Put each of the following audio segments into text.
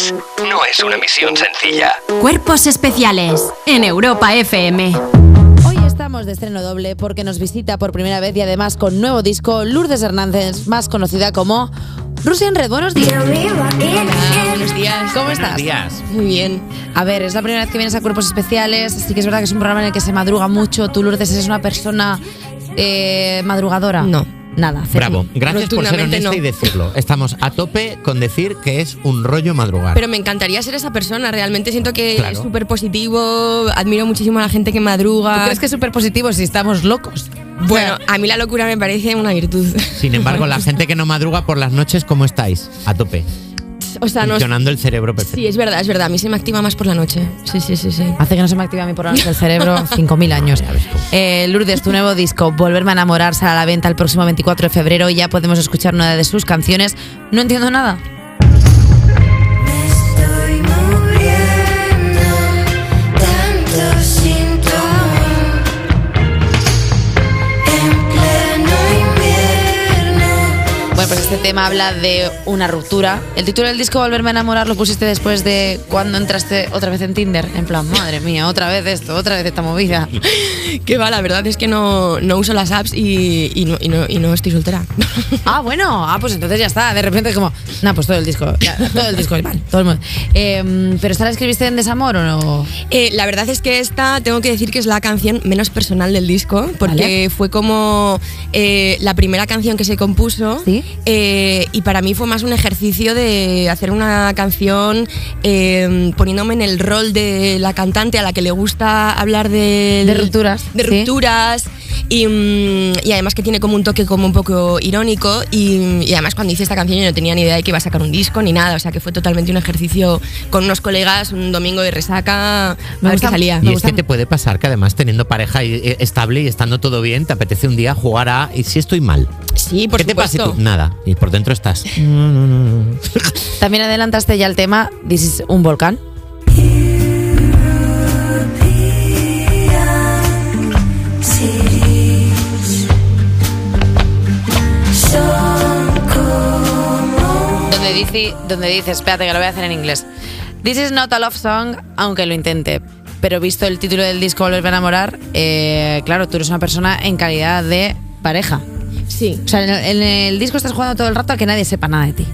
Kiss no es una misión sencilla. Cuerpos especiales en Europa FM. Hoy estamos de estreno doble porque nos visita por primera vez y además con nuevo disco Lourdes Hernández, más conocida como Russian Red. Buenos días. Buenos días. ¿Cómo estás? Buenos días. Muy bien. A ver, es la primera vez que vienes a Cuerpos Especiales, así que es verdad que es un programa en el que se madruga mucho. Tú, Lourdes, eres una persona eh, madrugadora. No. Nada, cero. Bravo. Gracias por ser honesta no. y decirlo. Estamos a tope con decir que es un rollo madrugar. Pero me encantaría ser esa persona. Realmente siento que Claro. es súper positivo. Admiro muchísimo a la gente que ¿Tú madruga. crees que es súper positivo si estamos locos? Bueno, a mí la locura me parece una virtud. Sin embargo, la gente que no madruga por las noches, ¿cómo estáis? A tope. O sea, no. Funcionando el cerebro perfecto. Sí, es verdad, es verdad. A mí se me activa más por la noche. Sí, sí, sí, sí. Hace que no se me activa a mí por la noche el cerebro 5.000 años. Eh, Lourdes, tu nuevo disco, Volverme a enamorar, sale a la venta el próximo 24 de febrero y ya podemos escuchar una de sus canciones. No entiendo nada. Este tema habla de una ruptura. El título del disco, Volverme a enamorar, lo pusiste después de cuando entraste otra vez en Tinder. En plan, madre mía, otra vez esto, otra vez esta movida. Que va, la verdad es que no, no uso las apps y, y no, y, no, y no estoy soltera. Ah, bueno, ah, pues entonces ya está. De repente, como, no, pues todo el disco, ya, todo el disco, vale, todo el mundo. Eh, ¿Pero esta la escribiste en desamor o no? Eh, la verdad es que esta tengo que decir que es la canción menos personal del disco, porque Vale. fue como eh, la primera canción que se compuso. Sí. Eh, y para mí fue más un ejercicio de hacer una canción eh, poniéndome en el rol de la cantante a la que le gusta hablar de, De rupturas, De sí. rupturas. Y, mm, y además que tiene como un toque como un poco irónico y, y además cuando hice esta canción yo no tenía ni idea de que iba a sacar un disco ni nada, o sea que fue totalmente un ejercicio con unos colegas un domingo de resaca Me a ver qué salía. Y Me es gusta- que te puede pasar que además teniendo pareja y- eh, estable y estando todo bien, te apetece un día jugar a ¿y si estoy mal? Sí, por ¿Qué te pasa? tú? Nada. Y por dentro estás. También adelantaste ya el tema, This is un volcán. Donde dice, donde dice, espérate que lo voy a hacer en inglés. This is not a love song, aunque lo intente. Pero visto el título del disco Volverme a enamorar, eh, claro, tú eres una persona en calidad de pareja. Sí. O sea, en el, en el disco estás jugando todo el rato a que nadie sepa nada de ti.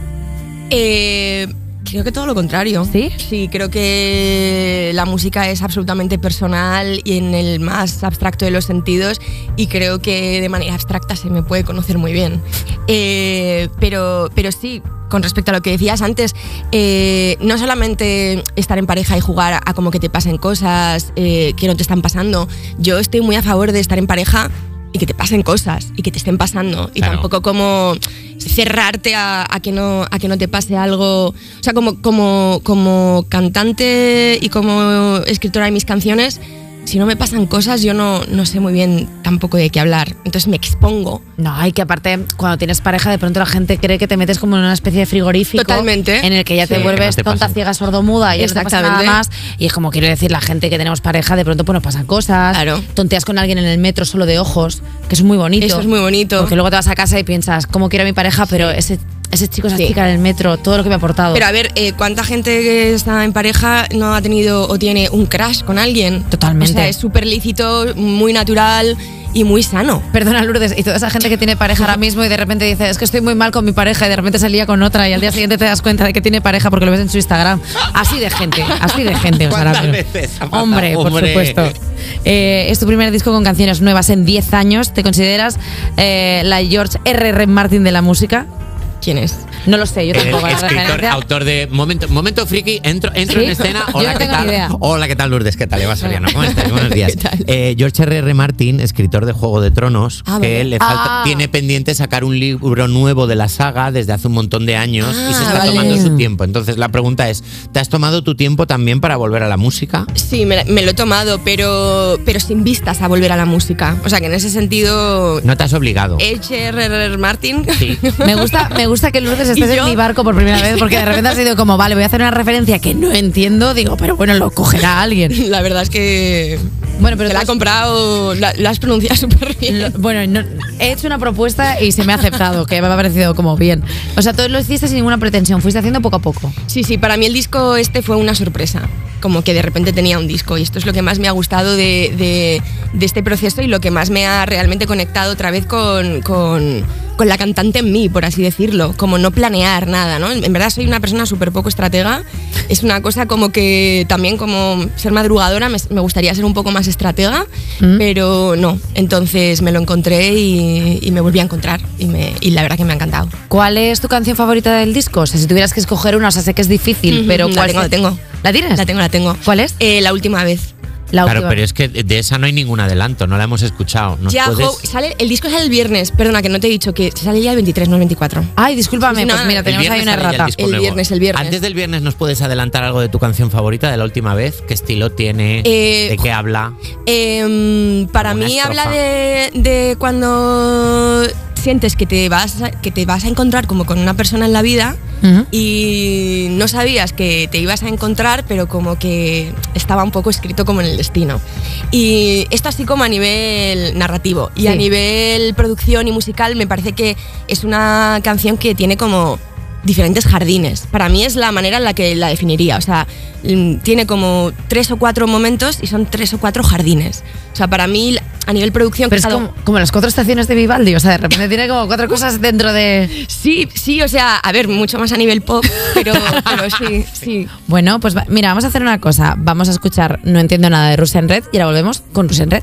Eh, creo que todo lo contrario. ¿Sí? Sí, creo que la música es absolutamente personal y en el más abstracto de los sentidos y creo que de manera abstracta se me puede conocer muy bien. Eh, pero, pero sí, con respecto a lo que decías antes, eh, no solamente estar en pareja y jugar a, a como que te pasen cosas eh, que no te están pasando, yo estoy muy a favor de estar en pareja y que te pasen cosas y que te estén pasando y Claro. tampoco como cerrarte a, a que no a que no te pase algo o sea como como como cantante y como escritora de mis canciones si no me pasan cosas yo no, no sé muy bien tampoco de qué hablar entonces me expongo No, hay que aparte, cuando tienes pareja, de pronto la gente cree que te metes como en una especie de frigorífico. Totalmente. En el que ya te Sí, vuelves que no te tonta, ciega, sordomuda y ya no te pasa nada Exactamente. más. Y es como quiero decir, la gente que tenemos pareja, de pronto pues nos pasan cosas. Claro. Tonteas con alguien en el metro solo de ojos, que es muy bonito. Eso es muy bonito. Porque luego te vas a casa y piensas, ¿cómo quiero a mi pareja? Pero ese, ese chico, esa Sí. chica en el metro, todo lo que me ha aportado. pero a ver eh, cuánta gente que está en pareja no ha tenido o tiene un crash con alguien Totalmente. o sea es súper lícito muy natural y muy sano Perdona, Lourdes, y toda esa gente que tiene pareja ahora mismo y de repente dice, es que estoy muy mal con mi pareja y de repente salía con otra y al día siguiente te das cuenta de que tiene pareja porque lo ves en su Instagram. Así de gente, así de gente. ¿Cuántas ver. veces pasado? Hombre, por Hombre. supuesto. Eh, es tu primer disco con canciones nuevas en 10 años. ¿Te consideras eh, la George R.R. Martin de la música? Quién es No lo sé, yo El tampoco. la escritor, referencia. autor de Momento, momento Friki, entro, entro ¿Sí? en escena. Hola, no ¿qué tal? idea. Hola, ¿qué tal, Lourdes? ¿Qué tal, Eva Soriano? ¿Cómo estás? Buenos días. ¿Qué tal? Eh, George R. R. Martin, escritor de Juego de Tronos, Ah, que vale. le falta, Ah. tiene pendiente sacar un libro nuevo de la saga desde hace un montón de años y se Ah, está vale. tomando su tiempo. Entonces, la pregunta es: ¿te has tomado tu tiempo también para volver a la música? Sí, me, me lo he tomado, pero, pero sin vistas a volver a la música. O sea que en ese sentido, No te has obligado. H.R.R. Martin. Sí. Me gusta, me gusta que Lourdes estés ¿Y en mi barco por primera vez porque de repente ha sido como, vale, voy a hacer una referencia que no entiendo. Digo, pero bueno, lo cogerá alguien. La verdad es que Bueno, pero Te la has- comprado, la, la has pronunciado súper bien. Lo- bueno, no- he hecho una propuesta y se me ha aceptado, que me ha parecido como bien. O sea, todo lo hiciste sin ninguna pretensión, fuiste haciendo poco a poco. Sí, sí, para mí el disco este fue una sorpresa. Como que de repente tenía un disco y esto es lo que más me ha gustado de, de- de este proceso y lo que más me ha realmente conectado otra vez con, con- con la cantante en mí, por así decirlo. Como no planear nada, ¿no? En verdad soy una persona súper poco estratega. Es una cosa como que también como ser madrugadora me, me gustaría ser un poco más estratega, pero no. Entonces me lo encontré y, y me volví a encontrar y, me- y la verdad que me ha encantado. ¿Cuál es tu canción favorita del disco? O sea, si tuvieras que escoger una, o sea, sé que es difícil, Ujú, pero la ¿cuál tengo, la tengo. ¿La tienes? La tengo, la tengo. ¿Cuál es? Eh, la última vez. La Claro, última. pero es que de esa no hay ningún adelanto, no la hemos escuchado. ¿Nos Ya, puedes- jo, sale, el disco sale el viernes. Perdona, que no te he dicho que sale ya el 23, no el 24. Ay, discúlpame, Sí, sí, pues mira, el tenemos ahí viernes una ya el viernes, el viernes. Antes del viernes, ¿nos puedes adelantar algo de tu canción favorita de la última vez? ¿Qué estilo tiene? Eh, ¿De qué habla? Em, para mí estrofa. habla de, de cuando sientes que te, vas a, que te vas a encontrar como con una persona en la vida Ujú. y no sabías que te ibas a encontrar, pero como que estaba un poco escrito como en el destino. Y esto así como a nivel narrativo y a Sí. nivel producción y musical me parece que es una canción que tiene como diferentes jardines. Para mí es la manera en la que la definiría. O sea, mm, tiene como tres o cuatro momentos y son tres o cuatro jardines. O sea, para mí a nivel producción... Pero es como, como las cuatro estaciones de Vivaldi, o sea, de repente tiene como cuatro cosas dentro de... Sí, sí, o sea, a ver, mucho más a nivel pop, pero, pero sí, sí. Bueno, pues mira, vamos a hacer una cosa. Vamos a escuchar No entiendo nada de Russian Red y ahora volvemos con Russian Red.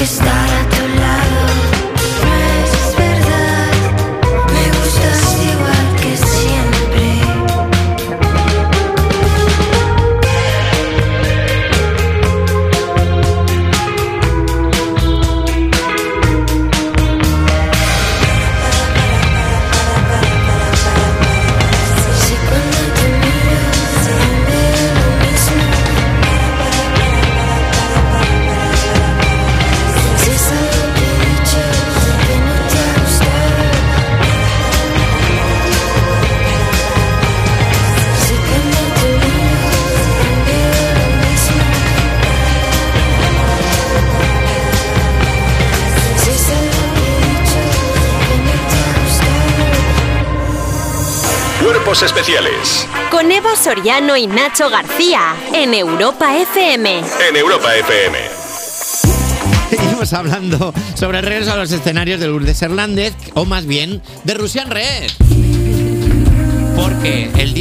Principios más especiales Con Eva Soriano y Nacho García en Europa FM. en Europa FM. Seguimos hablando sobre el regreso a los escenarios de Lourdes Hernández, o más bien de Rusian Red.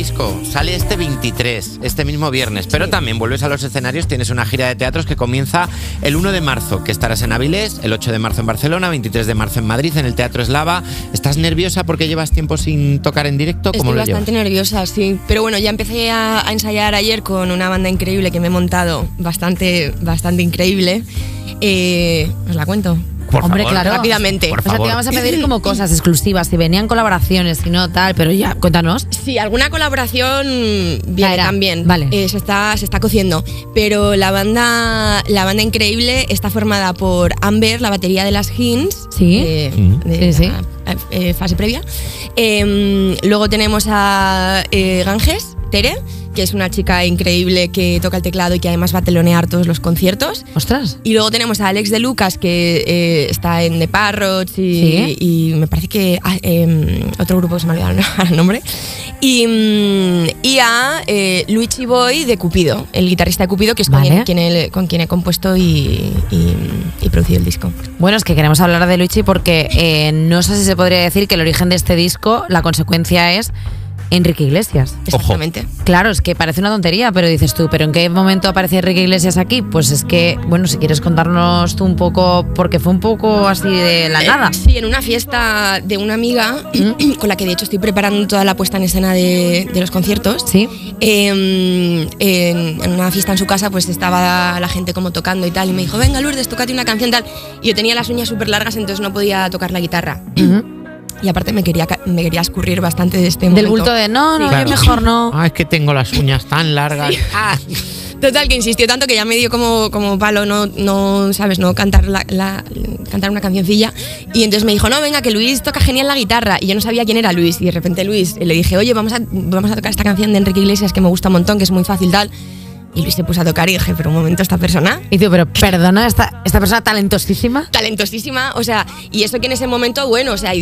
Disco sale este 23, este mismo viernes, pero también vuelves a los escenarios, tienes una gira de teatros que comienza el 1 de marzo, que estarás en Avilés, el 8 de marzo en Barcelona, 23 de marzo en Madrid, en el Teatro Eslava. ¿Estás nerviosa porque llevas tiempo sin tocar en directo? ¿Cómo Estoy lo bastante llevas? nerviosa, sí. Pero bueno, ya empecé a, a ensayar ayer con una banda increíble que me he montado, bastante, bastante increíble. Eh, ¿Os la cuento? Por Hombre, favor. claro. Rápidamente. Por O sea, te vamos a pedir como cosas exclusivas, si venían colaboraciones, si no tal, pero ya, cuéntanos. Sí, alguna colaboración viene era. también. Vale. Eh, se, está, se está cociendo. Pero la banda, la banda increíble está formada por Amber, la batería de las Hins. Sí. eh, Mm. de Sí, eh, fase previa. Em, luego tenemos a eh, Ganges, Tere, que es una chica increíble que toca el teclado y que además va a telonear todos los conciertos. Ostras. Y luego tenemos a Alex de Lucas, que eh, está en The Parrots y, Sí. y me parece que ah, em, otro grupo que se me ha olvidado el nombre. Y, mm, y a eh, Luigi Boy de Cupido, el guitarrista de Cupido, que es con, Vale. quien, quien he- con quien he compuesto y, y- y producido el disco. Bueno, es que queremos hablar de Luigi porque eh, no sé si se podría decir que el origen de este disco, la consecuencia es Enrique Iglesias. Exactamente. Claro, es que parece una tontería, pero dices tú, ¿pero en qué momento aparece Enrique Iglesias aquí? Pues es que, bueno, si quieres contarnos tú un poco, porque fue un poco así de la nada. Eh, sí, en una fiesta de una amiga, con la que de hecho estoy preparando toda la puesta en escena de, de los conciertos. Sí. Eh, en, en una fiesta en su casa, pues estaba la gente como tocando y tal, y me dijo, venga Lourdes, tócate una canción tal. Y yo tenía las uñas súper largas, entonces no podía tocar la guitarra. Y aparte me quería, me quería escurrir bastante de este Del momento. bulto de no, no, Sí. yo mejor no. Ah, es que tengo las uñas tan largas. Ah, Total, que insistió tanto que ya me dio como, como palo no, no, ¿sabes? No cantar, la, la- cantar una cancioncilla. Y entonces me dijo, no, venga, que Luis toca genial la guitarra. Y yo no sabía quién era Luis. Y de repente Luis, le dije, oye, vamos a, vamos a tocar esta canción de Enrique Iglesias que me gusta un montón, que es muy fácil tal. Y Luis se puso a tocar y dije, pero un momento, esta persona Y tú, pero perdona, esta, esta persona talentosísima. talentosísima, o sea, y eso que en ese momento, bueno, o sea,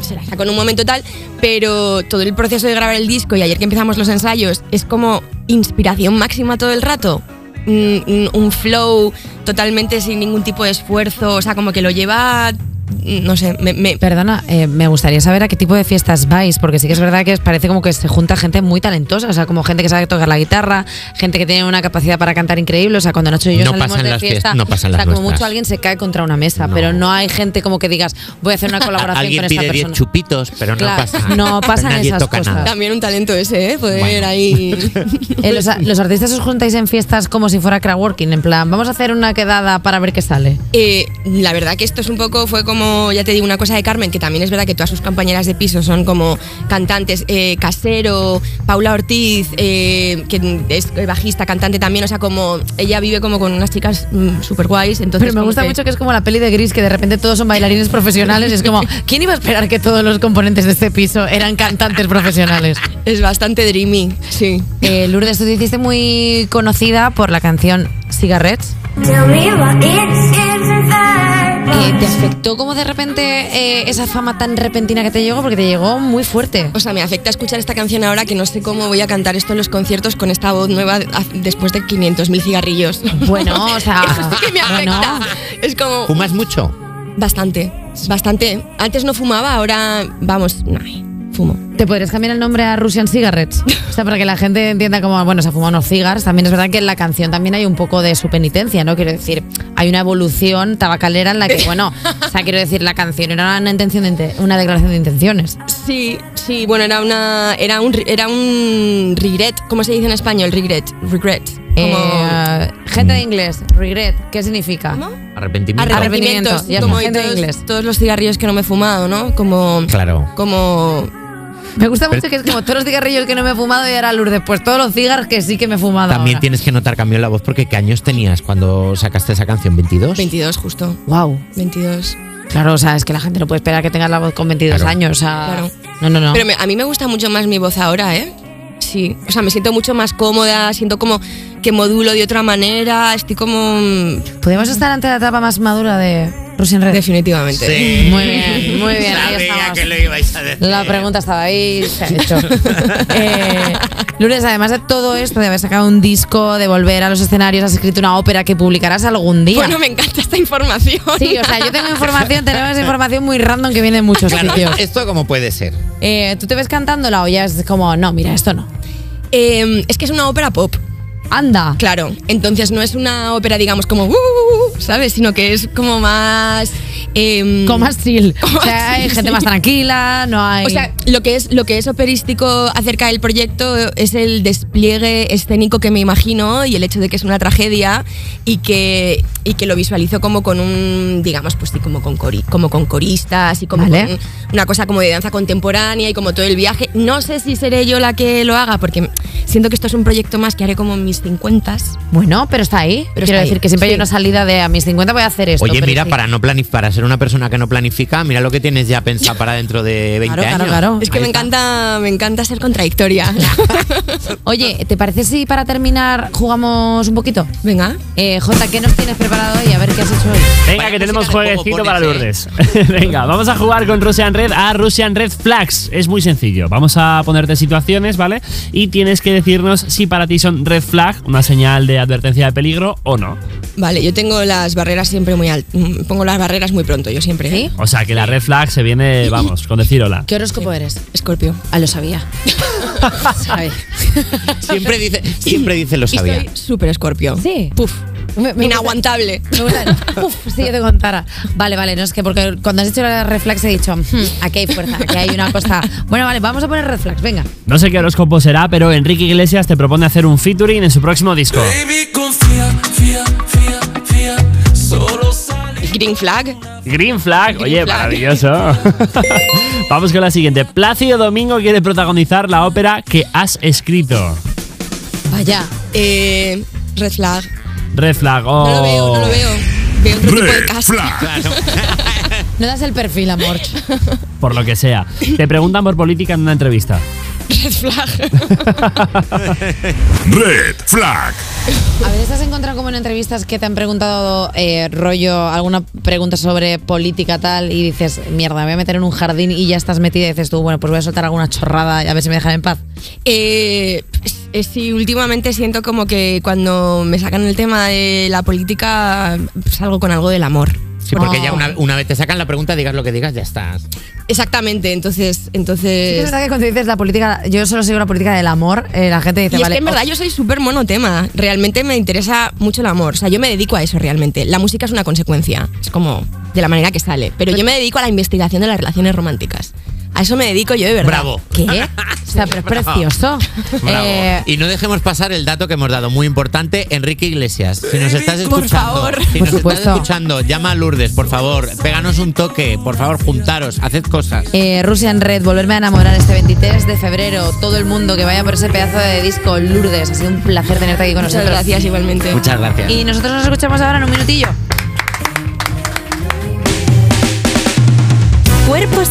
se la sacó en un momento tal, pero todo el proceso de grabar el disco y ayer que empezamos los ensayos es como inspiración máxima todo el rato. Un, un- un flow totalmente sin ningún tipo de esfuerzo, o sea, como que lo lleva, no sé, me, me- Perdona, eh, me gustaría saber a qué tipo de fiestas vais, porque sí que es verdad que parece como que se junta gente muy talentosa, o sea, como gente que sabe tocar la guitarra, gente que tiene una capacidad para cantar increíble, o sea, cuando Nacho y yo No salimos pasan de las fiesta, fiestas, no pasan o sea, las como nuestras. mucho alguien se cae contra una mesa, No. pero no hay gente como que digas, voy a hacer una colaboración Alguien con esta pide 10 persona. chupitos, pero no Claro, pasa. no pasan Nadie esas toca cosas. nada. también un talento ese, ¿eh? Poder Bueno. ahí... Eh, los, los artistas os juntáis en fiestas como si fuera crowdworking, en plan, vamos a hacer una quedada para ver qué sale. Eh, la verdad que esto es un poco, fue como, ya te digo, una cosa de Carmen, que también es verdad que todas sus compañeras de piso son como cantantes, eh, Casero, Paula Ortiz, eh, que es bajista, cantante también, o sea, como ella vive como con unas chicas súper guays. Entonces Pero me como gusta que- mucho que es como la peli de Gris, que de repente todos son bailarines profesionales. Es como, ¿quién iba a esperar que todos los componentes de este piso eran cantantes profesionales? Es bastante dreamy, sí. Eh, Lourdes, tú te hiciste muy conocida por la canción Cigarettes. Eh, ¿Te afectó como de repente eh, esa fama tan repentina que te llegó? Porque te llegó muy fuerte. O sea, me afecta escuchar esta canción ahora que no sé cómo voy a cantar esto en los conciertos con esta voz nueva después de 500.000 cigarrillos. Bueno, o sea, Eso sí que me bueno. afecta. Es como... ¿Fumas mucho? Bastante, bastante. Antes no fumaba, ahora, vamos, no, fumo. ¿Te podrías cambiar el nombre a Russian Cigarettes? O sea, para que la gente entienda como, bueno, se ha fumado unos cigars. También es verdad que en la canción también hay un poco de su penitencia, ¿no? Quiero decir, hay una evolución tabacalera en la que, bueno, o sea, quiero decir, la canción era una intención de una declaración de intenciones. Sí, sí, bueno, era una era un era un regret, ¿cómo se dice en español? Regret, regret. Como Eh, gente de inglés, regret, ¿qué significa? ¿Cómo? Arrepentimiento. Arrepentimiento. ya como gente de inglés. todos los cigarrillos que no me he fumado, ¿no? Como Claro. como Me gusta mucho que es como todos los cigarrillos que no me he fumado y ahora Lourdes, pues todos los cigars que sí que me he fumado. También ahora. tienes que notar cambio en la voz porque ¿qué años tenías cuando sacaste esa canción? ¿22? 22 justo. Wow. 22. Claro, o sea, es que la gente no puede esperar que tengas la voz con 22 Claro. años. O sea, Claro. No, no, no. Pero me- a mí me gusta mucho más mi voz ahora, ¿eh? Sí, o sea, me siento mucho más cómoda, siento como que modulo de otra manera, estoy como Podemos estar ante la etapa más madura de, Russian Red. Definitivamente. Sí. Muy bien, muy bien. ahí Sabía estamos. que lo ibais a decir. La pregunta estaba ahí, se ha hecho. eh, Lourdes, además de todo esto, de haber sacado un disco, de volver a los escenarios, has escrito una ópera que publicarás algún día. Bueno, me encanta esta información. Sí, o sea, yo tengo información, tenemos información muy random que viene de muchos Claro, sitios. ¿esto cómo puede ser? Eh, ¿Tú te ves cantándola o ya es como, no, mira, esto no? Eh, es que es una ópera pop. Anda. Claro, entonces no es una ópera, digamos, como, "Uh", ¿sabes? Sino que es como más... em, Como más chill. O sea, hay gente sí. más tranquila, no hay. O sea, lo que es lo que es operístico acerca del proyecto es el despliegue escénico que me imagino y el hecho de que es una tragedia y que y que lo visualizo como con un digamos pues sí como con cori- como con coristas y como Vale. con una cosa como de danza contemporánea y como todo el viaje. No sé si seré yo la que lo haga porque siento que esto es un proyecto más que haré como en mis 50 bueno, pero está ahí. Pero Quiero está decir ahí, que siempre hay sí. una salida de a mis 50 voy a hacer esto. Oye, mira, sí. para no planificar, ser una persona que no planifica, mira lo que tienes ya pensado para dentro de 20 Claro, claro, años. claro. Es que Ahí me está. encanta me encanta ser contradictoria. Oye, ¿te parece si para terminar jugamos un poquito? Venga. Eh, Jota, ¿qué nos tienes preparado hoy? A ver qué has hecho hoy. Venga, que tenemos jueguecito para. Lourdes. Venga, vamos a jugar con Russian Red a Russian Red Flags. Es muy sencillo. Vamos a ponerte situaciones, ¿vale? Y tienes que decirnos si para ti son red flag, una señal de advertencia de peligro o no. Vale, yo tengo las barreras siempre muy altas. Pongo las barreras muy pronto, yo siempre. ¿Sí? O sea, que la red flag se viene, vamos, con decir hola. ¿Qué horóscopo eres? Escorpio. Ah, lo sabía. Sabe. Siempre dice, siempre dice lo sabía. Estoy súper escorpio. Sí. Puf. Me- me Inaguantable. Me gusta- Uf, si yo te contara. Vale, vale, no es que porque cuando has dicho la reflex he dicho, "Hmm, aquí hay fuerza, aquí hay una cosa. Bueno, vale, vamos a poner reflex, venga. No sé qué horóscopo será, pero Enrique Iglesias te propone hacer un featuring en su próximo disco. Green flag. Green Flag, Green oye, flag. maravilloso. Vamos con la siguiente. Plácido Domingo quiere protagonizar la ópera que has escrito. Vaya. Eh, red flag. Red Flag, oh. No lo veo, no lo veo. Veo otro tipo de Red casting. flag. No das el perfil, amor. Por lo que sea. Te preguntan por política en una entrevista. Red flag. Red flag. A veces has encontrado como en entrevistas que te han preguntado eh, rollo, alguna pregunta sobre política tal y dices, mierda, me voy a meter en un jardín y ya estás metida y dices tú, bueno, pues voy a soltar alguna chorrada y a ver si me dejan en paz. Eh, eh, sí, últimamente siento como que cuando me sacan el tema de la política salgo con algo del amor. Sí, porque ya una, una vez te sacan la pregunta, digas lo que digas, ya estás. Exactamente, entonces, Sí, entonces. es verdad que cuando dices la política, yo solo sigo la política del amor, eh, la gente dice, Y es vale. que en verdad yo soy súper monotema. Realmente me interesa mucho el amor. O sea, yo me dedico a eso realmente. La música es una consecuencia. Es como de la manera que sale. Pero yo me dedico a la investigación de las relaciones románticas. A eso me dedico yo de verdad. Bravo. ¿Qué? O sea, pero es Bravo. precioso. Bravo. Eh, y no dejemos pasar el dato que hemos dado, muy importante, Enrique Iglesias. Si nos estás Por escuchando, favor. si Por nos estás escuchando, llama a Lourdes, por favor, péganos un toque, por favor, juntaros, haced cosas. Eh, Russian Red, volverme a enamorar este 23 de febrero. Todo el mundo que vaya por ese pedazo de disco, Lourdes. Ha sido un placer tenerte aquí con Muchas nosotros. gracias igualmente. Muchas gracias. Y nosotros nos escuchamos ahora en un minutillo.